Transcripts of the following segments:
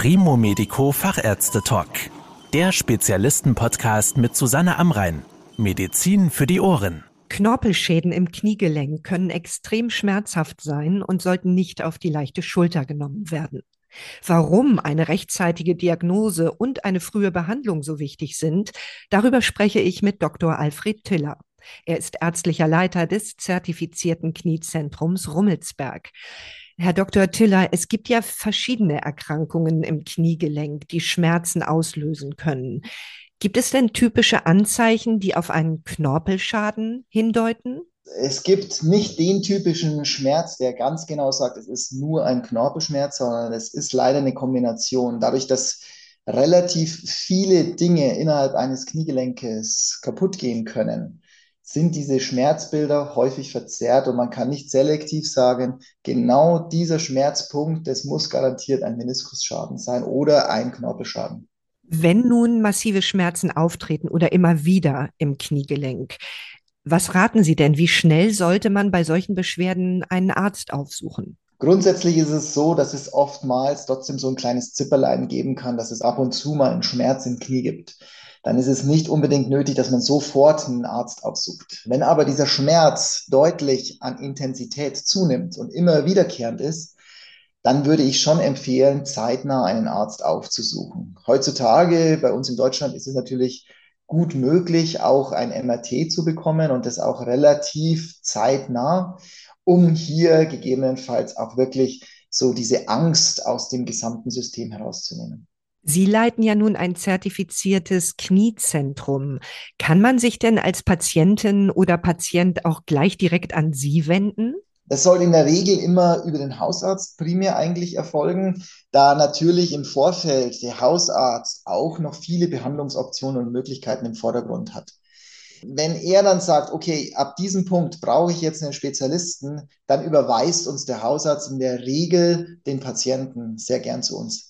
Primo Medico Fachärzte Talk. Der Spezialisten-Podcast mit Susanne Amrein. Medizin für die Ohren. Knorpelschäden im Kniegelenk können extrem schmerzhaft sein und sollten nicht auf die leichte Schulter genommen werden. Warum eine rechtzeitige Diagnose und eine frühe Behandlung so wichtig sind, darüber spreche ich mit Dr. Alfred Tiller. Er ist ärztlicher Leiter des zertifizierten Kniezentrums Rummelsberg. Herr Dr. Tiller, es gibt ja verschiedene Erkrankungen im Kniegelenk, die Schmerzen auslösen können. Gibt es denn typische Anzeichen, die auf einen Knorpelschaden hindeuten? Es gibt nicht den typischen Schmerz, der ganz genau sagt, es ist nur ein Knorpelschmerz, sondern es ist leider eine Kombination. Dadurch, dass relativ viele Dinge innerhalb eines Kniegelenkes kaputt gehen können, sind diese Schmerzbilder häufig verzerrt und man kann nicht selektiv sagen, genau dieser Schmerzpunkt, das muss garantiert ein Meniskusschaden sein oder ein Knorpelschaden. Wenn nun massive Schmerzen auftreten oder immer wieder im Kniegelenk, was raten Sie denn? Wie schnell sollte man bei solchen Beschwerden einen Arzt aufsuchen? Grundsätzlich ist es so, dass es oftmals trotzdem so ein kleines Zipperlein geben kann, dass es ab und zu mal einen Schmerz im Knie gibt dann ist es nicht unbedingt nötig, dass man sofort einen Arzt aufsucht. Wenn aber dieser Schmerz deutlich an Intensität zunimmt und immer wiederkehrend ist, dann würde ich schon empfehlen, zeitnah einen Arzt aufzusuchen. Heutzutage bei uns in Deutschland ist es natürlich gut möglich, auch ein MRT zu bekommen und das auch relativ zeitnah, um hier gegebenenfalls auch wirklich so diese Angst aus dem gesamten System herauszunehmen. Sie leiten ja nun ein zertifiziertes Kniezentrum. Kann man sich denn als Patientin oder Patient auch gleich direkt an Sie wenden? Das soll in der Regel immer über den Hausarzt primär eigentlich erfolgen, da natürlich im Vorfeld der Hausarzt auch noch viele Behandlungsoptionen und Möglichkeiten im Vordergrund hat. Wenn er dann sagt, okay, ab diesem Punkt brauche ich jetzt einen Spezialisten, dann überweist uns der Hausarzt in der Regel den Patienten sehr gern zu uns.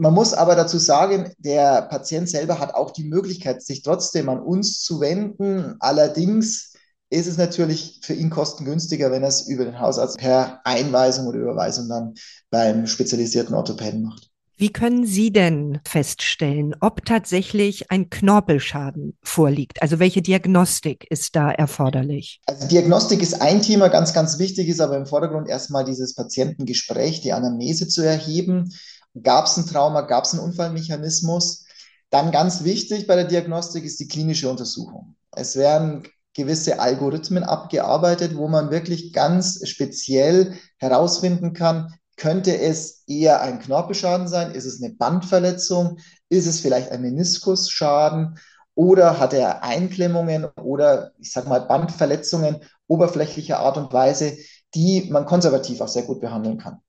Man muss aber dazu sagen, der Patient selber hat auch die Möglichkeit, sich trotzdem an uns zu wenden. Allerdings ist es natürlich für ihn kostengünstiger, wenn er es über den Hausarzt per Einweisung oder Überweisung dann beim spezialisierten Orthopäden macht. Wie können Sie denn feststellen, ob tatsächlich ein Knorpelschaden vorliegt? Also welche Diagnostik ist da erforderlich? Also Diagnostik ist ein Thema, ganz, ganz wichtig ist aber im Vordergrund erstmal dieses Patientengespräch, die Anamnese zu erheben. Gab es ein Trauma? Gab es einen Unfallmechanismus? Dann ganz wichtig bei der Diagnostik ist die klinische Untersuchung. Es werden gewisse Algorithmen abgearbeitet, wo man wirklich ganz speziell herausfinden kann, könnte es eher ein Knorpelschaden sein? Ist es eine Bandverletzung? Ist es vielleicht ein Meniskusschaden? Oder hat er Einklemmungen oder ich sage mal Bandverletzungen oberflächlicher Art und Weise, die man konservativ auch sehr gut behandeln kann?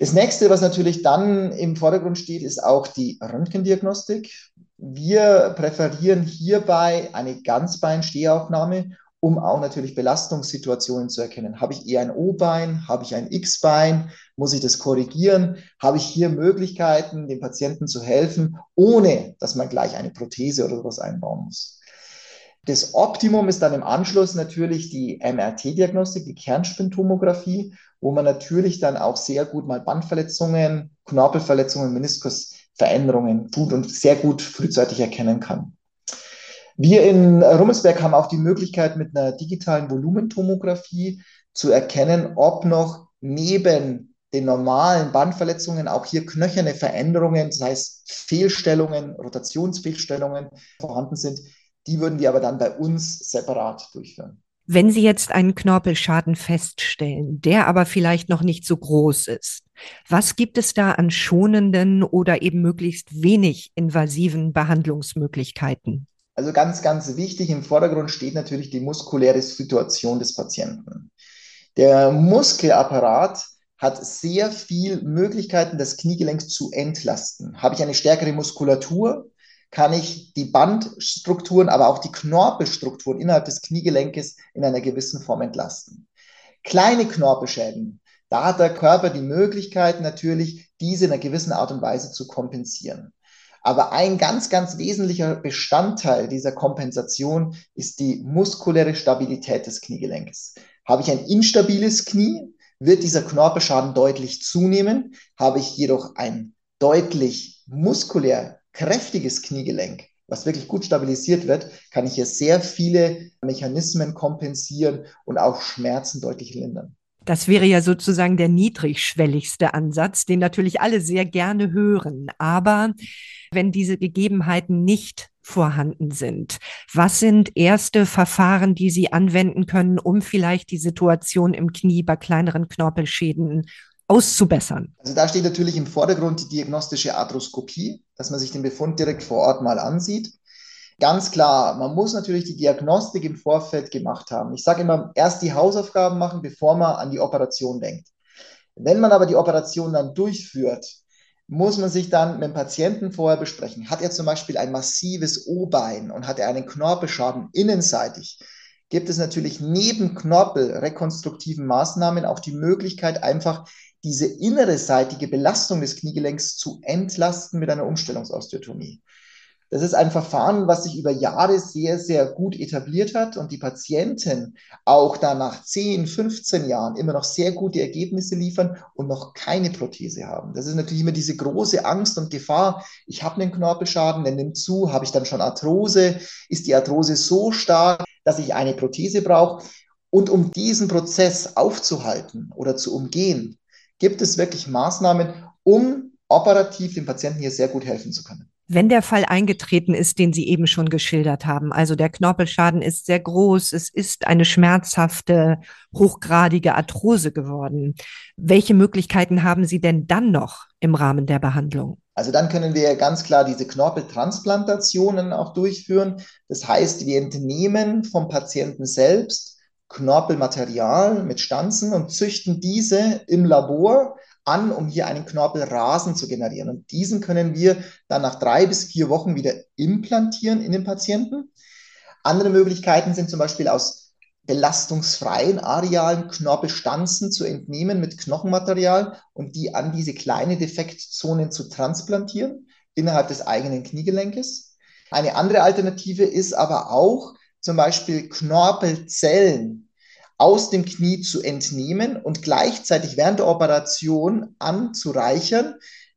Das nächste, was natürlich dann im Vordergrund steht, ist auch die Röntgendiagnostik. Wir präferieren hierbei eine Ganzbeinstehaufnahme, um auch natürlich Belastungssituationen zu erkennen. Habe ich eher ein O-Bein? Habe ich ein X-Bein? Muss ich das korrigieren? Habe ich hier Möglichkeiten, dem Patienten zu helfen, ohne dass man gleich eine Prothese oder sowas einbauen muss? Das Optimum ist dann im Anschluss natürlich die MRT-Diagnostik, die Kernspintomographie, wo man natürlich dann auch sehr gut mal Bandverletzungen, Knorpelverletzungen, Meniskusveränderungen tut und sehr gut frühzeitig erkennen kann. Wir in Rummelsberg haben auch die Möglichkeit, mit einer digitalen Volumentomographie zu erkennen, ob noch neben den normalen Bandverletzungen auch hier knöcherne Veränderungen, das heißt Fehlstellungen, Rotationsfehlstellungen vorhanden sind, die würden wir aber dann bei uns separat durchführen. Wenn Sie jetzt einen Knorpelschaden feststellen, der aber vielleicht noch nicht so groß ist, was gibt es da an schonenden oder eben möglichst wenig invasiven Behandlungsmöglichkeiten? Also ganz, ganz wichtig im Vordergrund steht natürlich die muskuläre Situation des Patienten. Der Muskelapparat hat sehr viel Möglichkeiten, das Kniegelenk zu entlasten. Habe ich eine stärkere Muskulatur, kann ich die Bandstrukturen, aber auch die Knorpelstrukturen innerhalb des Kniegelenkes in einer gewissen Form entlasten. Kleine Knorpelschäden, da hat der Körper die Möglichkeit natürlich, diese in einer gewissen Art und Weise zu kompensieren. Aber ein ganz, ganz wesentlicher Bestandteil dieser Kompensation ist die muskuläre Stabilität des Kniegelenkes. Habe ich ein instabiles Knie, wird dieser Knorpelschaden deutlich zunehmen. Habe ich jedoch ein deutlich muskulär kräftiges Kniegelenk, was wirklich gut stabilisiert wird, kann ich hier sehr viele Mechanismen kompensieren und auch Schmerzen deutlich lindern. Das wäre ja sozusagen der niedrigschwelligste Ansatz, den natürlich alle sehr gerne hören. Aber wenn diese Gegebenheiten nicht vorhanden sind, was sind erste Verfahren, die Sie anwenden können, um vielleicht die Situation im Knie bei kleineren Knorpelschäden auszubessern? Also da steht natürlich im Vordergrund die diagnostische Arthroskopie, dass man sich den Befund direkt vor Ort mal ansieht. Ganz klar, man muss natürlich die Diagnostik im Vorfeld gemacht haben. Ich sage immer, erst die Hausaufgaben machen, bevor man an die Operation denkt. Wenn man aber die Operation dann durchführt, muss man sich dann mit dem Patienten vorher besprechen. Hat er zum Beispiel ein massives O-Bein und hat er einen Knorpelschaden innenseitig, gibt es natürlich neben knorpelrekonstruktiven Maßnahmen auch die Möglichkeit, einfach diese innere seitige Belastung des Kniegelenks zu entlasten mit einer Umstellungsosteotomie. Das ist ein Verfahren, was sich über Jahre sehr, sehr gut etabliert hat und die Patienten auch da nach 10, 15 Jahren immer noch sehr gute Ergebnisse liefern und noch keine Prothese haben. Das ist natürlich immer diese große Angst und Gefahr. Ich habe einen Knorpelschaden, der nimmt zu, habe ich dann schon Arthrose? Ist die Arthrose so stark, dass ich eine Prothese brauche? Und um diesen Prozess aufzuhalten oder zu umgehen, gibt es wirklich Maßnahmen, um operativ dem Patienten hier sehr gut helfen zu können. Wenn der Fall eingetreten ist, den Sie eben schon geschildert haben, also der Knorpelschaden ist sehr groß, es ist eine schmerzhafte, hochgradige Arthrose geworden. Welche Möglichkeiten haben Sie denn dann noch im Rahmen der Behandlung? Also dann können wir ganz klar diese Knorpeltransplantationen auch durchführen. Das heißt, wir entnehmen vom Patienten selbst Knorpelmaterial mit Stanzen und züchten diese im Labor an, um hier einen Knorpelrasen zu generieren. Und diesen können wir dann nach drei bis vier Wochen wieder implantieren in den Patienten. Andere Möglichkeiten sind zum Beispiel aus belastungsfreien arealen Knorpelstanzen zu entnehmen mit Knochenmaterial und die an diese kleine Defektzonen zu transplantieren innerhalb des eigenen Kniegelenkes. Eine andere Alternative ist aber auch zum Beispiel Knorpelzellen aus dem Knie zu entnehmen und gleichzeitig während der Operation anzureichern,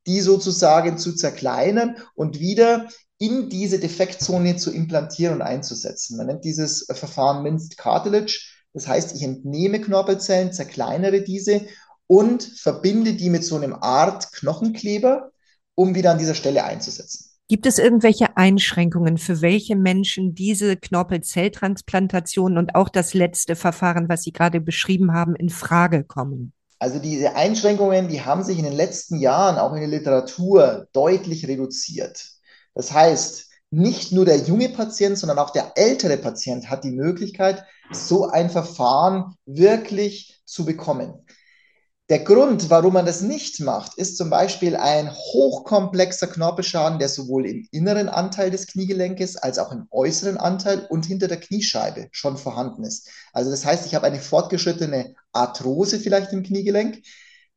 die sozusagen zu zerkleinern und wieder in diese Defektzone zu implantieren und einzusetzen. Man nennt dieses Verfahren Minced Cartilage. Das heißt, ich entnehme Knorpelzellen, zerkleinere diese und verbinde die mit so einem Art Knochenkleber, um wieder an dieser Stelle einzusetzen. Gibt es irgendwelche Einschränkungen, für welche Menschen diese Knorpelzelltransplantation und auch das letzte Verfahren, was Sie gerade beschrieben haben, in Frage kommen? Also diese Einschränkungen, die haben sich in den letzten Jahren auch in der Literatur deutlich reduziert. Das heißt, nicht nur der junge Patient, sondern auch der ältere Patient hat die Möglichkeit, so ein Verfahren wirklich zu bekommen. Der Grund, warum man das nicht macht, ist zum Beispiel ein hochkomplexer Knorpelschaden, der sowohl im inneren Anteil des Kniegelenkes als auch im äußeren Anteil und hinter der Kniescheibe schon vorhanden ist. Also das heißt, ich habe eine fortgeschrittene Arthrose vielleicht im Kniegelenk.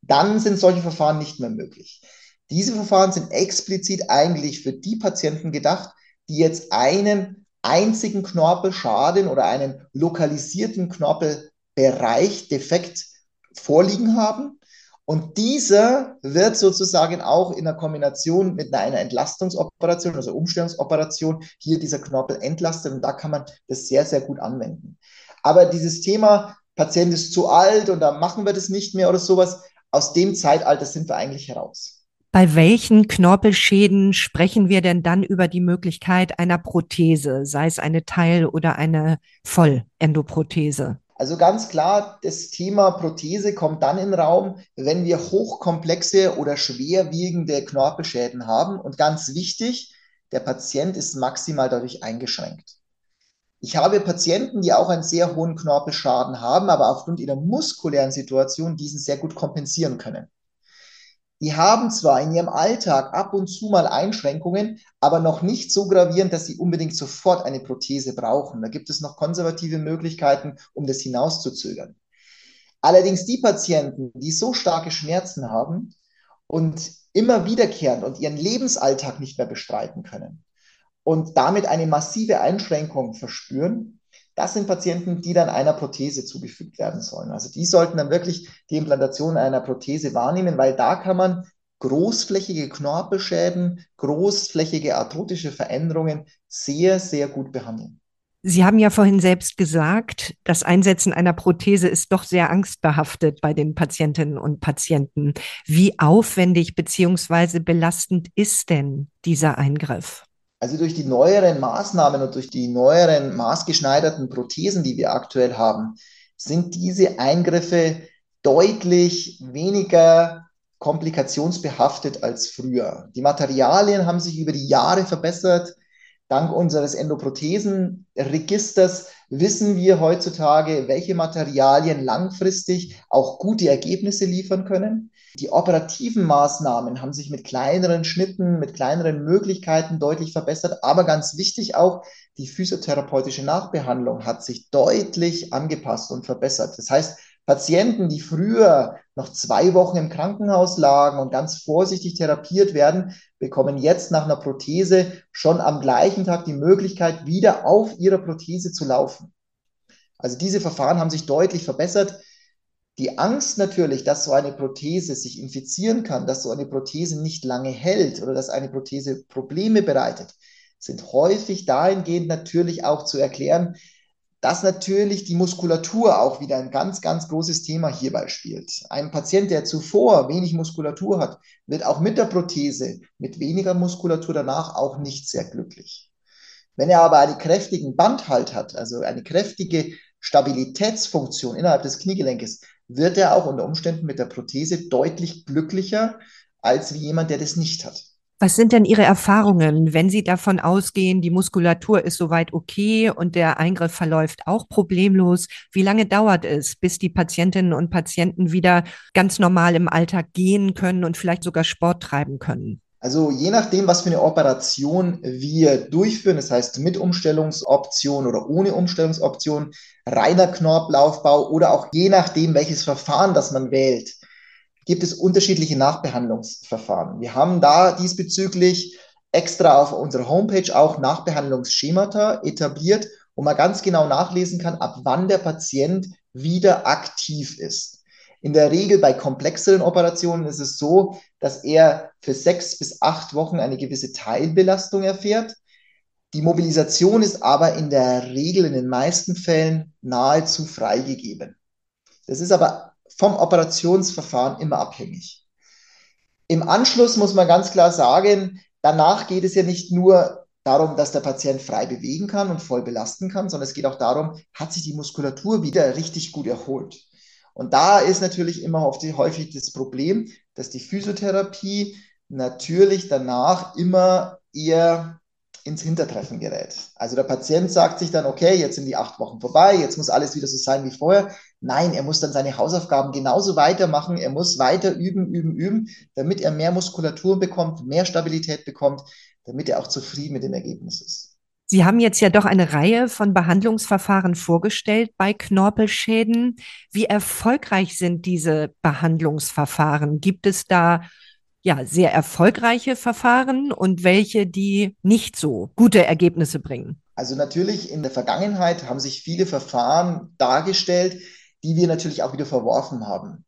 Dann sind solche Verfahren nicht mehr möglich. Diese Verfahren sind explizit eigentlich für die Patienten gedacht, die jetzt einen einzigen Knorpelschaden oder einen lokalisierten Knorpelbereich defekt vorliegen haben. Und dieser wird sozusagen auch in der Kombination mit einer Entlastungsoperation, also Umstellungsoperation, hier dieser Knorpel entlastet. Und da kann man das sehr, sehr gut anwenden. Aber dieses Thema, Patient ist zu alt und da machen wir das nicht mehr oder sowas, aus dem Zeitalter sind wir eigentlich heraus. Bei welchen Knorpelschäden sprechen wir denn dann über die Möglichkeit einer Prothese, sei es eine Teil- oder eine Vollendoprothese? Also ganz klar, das Thema Prothese kommt dann in den Raum, wenn wir hochkomplexe oder schwerwiegende Knorpelschäden haben. Und ganz wichtig, der Patient ist maximal dadurch eingeschränkt. Ich habe Patienten, die auch einen sehr hohen Knorpelschaden haben, aber aufgrund ihrer muskulären Situation diesen sehr gut kompensieren können. Die haben zwar in ihrem Alltag ab und zu mal Einschränkungen, aber noch nicht so gravierend, dass sie unbedingt sofort eine Prothese brauchen. Da gibt es noch konservative Möglichkeiten, um das hinauszuzögern. Allerdings die Patienten, die so starke Schmerzen haben und immer wiederkehrend und ihren Lebensalltag nicht mehr bestreiten können und damit eine massive Einschränkung verspüren, das sind Patienten, die dann einer Prothese zugefügt werden sollen. Also die sollten dann wirklich die Implantation einer Prothese wahrnehmen, weil da kann man großflächige Knorpelschäden, großflächige arthrotische Veränderungen sehr, sehr gut behandeln. Sie haben ja vorhin selbst gesagt, das Einsetzen einer Prothese ist doch sehr angstbehaftet bei den Patientinnen und Patienten. Wie aufwendig beziehungsweise belastend ist denn dieser Eingriff? Also durch die neueren Maßnahmen und durch die neueren maßgeschneiderten Prothesen, die wir aktuell haben, sind diese Eingriffe deutlich weniger komplikationsbehaftet als früher. Die Materialien haben sich über die Jahre verbessert. Dank unseres Endoprothesenregisters wissen wir heutzutage, welche Materialien langfristig auch gute Ergebnisse liefern können. Die operativen Maßnahmen haben sich mit kleineren Schnitten, mit kleineren Möglichkeiten deutlich verbessert. Aber ganz wichtig auch, die physiotherapeutische Nachbehandlung hat sich deutlich angepasst und verbessert. Das heißt, Patienten, die früher noch zwei Wochen im Krankenhaus lagen und ganz vorsichtig therapiert werden, bekommen jetzt nach einer Prothese schon am gleichen Tag die Möglichkeit, wieder auf ihrer Prothese zu laufen. Also diese Verfahren haben sich deutlich verbessert. Die Angst natürlich, dass so eine Prothese sich infizieren kann, dass so eine Prothese nicht lange hält oder dass eine Prothese Probleme bereitet, sind häufig dahingehend natürlich auch zu erklären, dass natürlich die Muskulatur auch wieder ein ganz, ganz großes Thema hierbei spielt. Ein Patient, der zuvor wenig Muskulatur hat, wird auch mit der Prothese, mit weniger Muskulatur danach auch nicht sehr glücklich. Wenn er aber einen kräftigen Bandhalt hat, also eine kräftige Stabilitätsfunktion innerhalb des Kniegelenkes, wird er auch unter Umständen mit der Prothese deutlich glücklicher als wie jemand, der das nicht hat. Was sind denn Ihre Erfahrungen, wenn Sie davon ausgehen, die Muskulatur ist soweit okay und der Eingriff verläuft auch problemlos? Wie lange dauert es, bis die Patientinnen und Patienten wieder ganz normal im Alltag gehen können und vielleicht sogar Sport treiben können? Also je nachdem, was für eine Operation wir durchführen, das heißt mit Umstellungsoption oder ohne Umstellungsoption, reiner Knorpelaufbau oder auch je nachdem, welches Verfahren das man wählt, gibt es unterschiedliche Nachbehandlungsverfahren. Wir haben da diesbezüglich extra auf unserer Homepage auch Nachbehandlungsschemata etabliert, wo man ganz genau nachlesen kann, ab wann der Patient wieder aktiv ist. In der Regel bei komplexeren Operationen ist es so, dass er für sechs bis acht Wochen eine gewisse Teilbelastung erfährt. Die Mobilisation ist aber in der Regel in den meisten Fällen nahezu freigegeben. Das ist aber vom Operationsverfahren immer abhängig. Im Anschluss muss man ganz klar sagen, danach geht es ja nicht nur darum, dass der Patient frei bewegen kann und voll belasten kann, sondern es geht auch darum, hat sich die Muskulatur wieder richtig gut erholt. Und da ist natürlich immer häufig das Problem, dass die Physiotherapie natürlich danach immer eher ins Hintertreffen gerät. Also der Patient sagt sich dann, okay, jetzt sind die acht Wochen vorbei, jetzt muss alles wieder so sein wie vorher. Nein, er muss dann seine Hausaufgaben genauso weitermachen, er muss weiter üben, üben, üben, damit er mehr Muskulatur bekommt, mehr Stabilität bekommt, damit er auch zufrieden mit dem Ergebnis ist. Sie haben jetzt ja doch eine Reihe von Behandlungsverfahren vorgestellt bei Knorpelschäden. Wie erfolgreich sind diese Behandlungsverfahren? Gibt es da ja, sehr erfolgreiche Verfahren und welche, die nicht so gute Ergebnisse bringen? Also natürlich in der Vergangenheit haben sich viele Verfahren dargestellt, die wir natürlich auch wieder verworfen haben.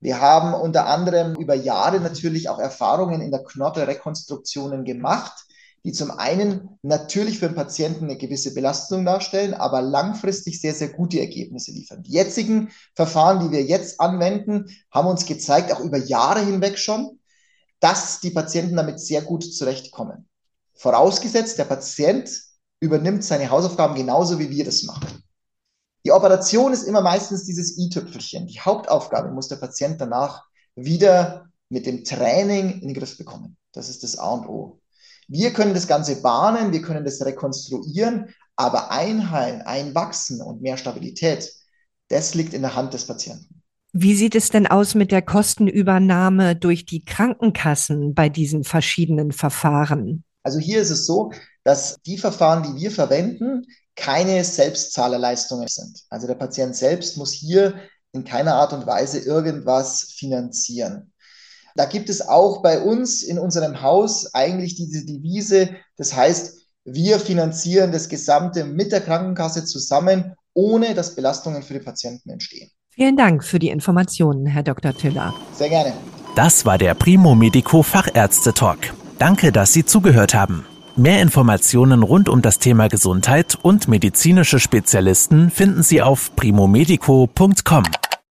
Wir haben unter anderem über Jahre natürlich auch Erfahrungen in der Knorpelrekonstruktionen gemacht, die zum einen natürlich für den Patienten eine gewisse Belastung darstellen, aber langfristig sehr, sehr gute Ergebnisse liefern. Die jetzigen Verfahren, die wir jetzt anwenden, haben uns gezeigt, auch über Jahre hinweg schon, dass die Patienten damit sehr gut zurechtkommen. Vorausgesetzt, der Patient übernimmt seine Hausaufgaben genauso, wie wir das machen. Die Operation ist immer meistens dieses i-Tüpfelchen. Die Hauptaufgabe muss der Patient danach wieder mit dem Training in den Griff bekommen. Das ist das A und O. Wir können das Ganze bahnen, wir können das rekonstruieren, aber einheilen, einwachsen und mehr Stabilität, das liegt in der Hand des Patienten. Wie sieht es denn aus mit der Kostenübernahme durch die Krankenkassen bei diesen verschiedenen Verfahren? Also hier ist es so, dass die Verfahren, die wir verwenden, keine Selbstzahlerleistungen sind. Also der Patient selbst muss hier in keiner Art und Weise irgendwas finanzieren. Da gibt es auch bei uns in unserem Haus eigentlich diese Devise, das heißt, wir finanzieren das Gesamte mit der Krankenkasse zusammen, ohne dass Belastungen für die Patienten entstehen. Vielen Dank für die Informationen, Herr Dr. Tiller. Sehr gerne. Das war der Primo Medico Fachärzte Talk. Danke, dass Sie zugehört haben. Mehr Informationen rund um das Thema Gesundheit und medizinische Spezialisten finden Sie auf primomedico.com.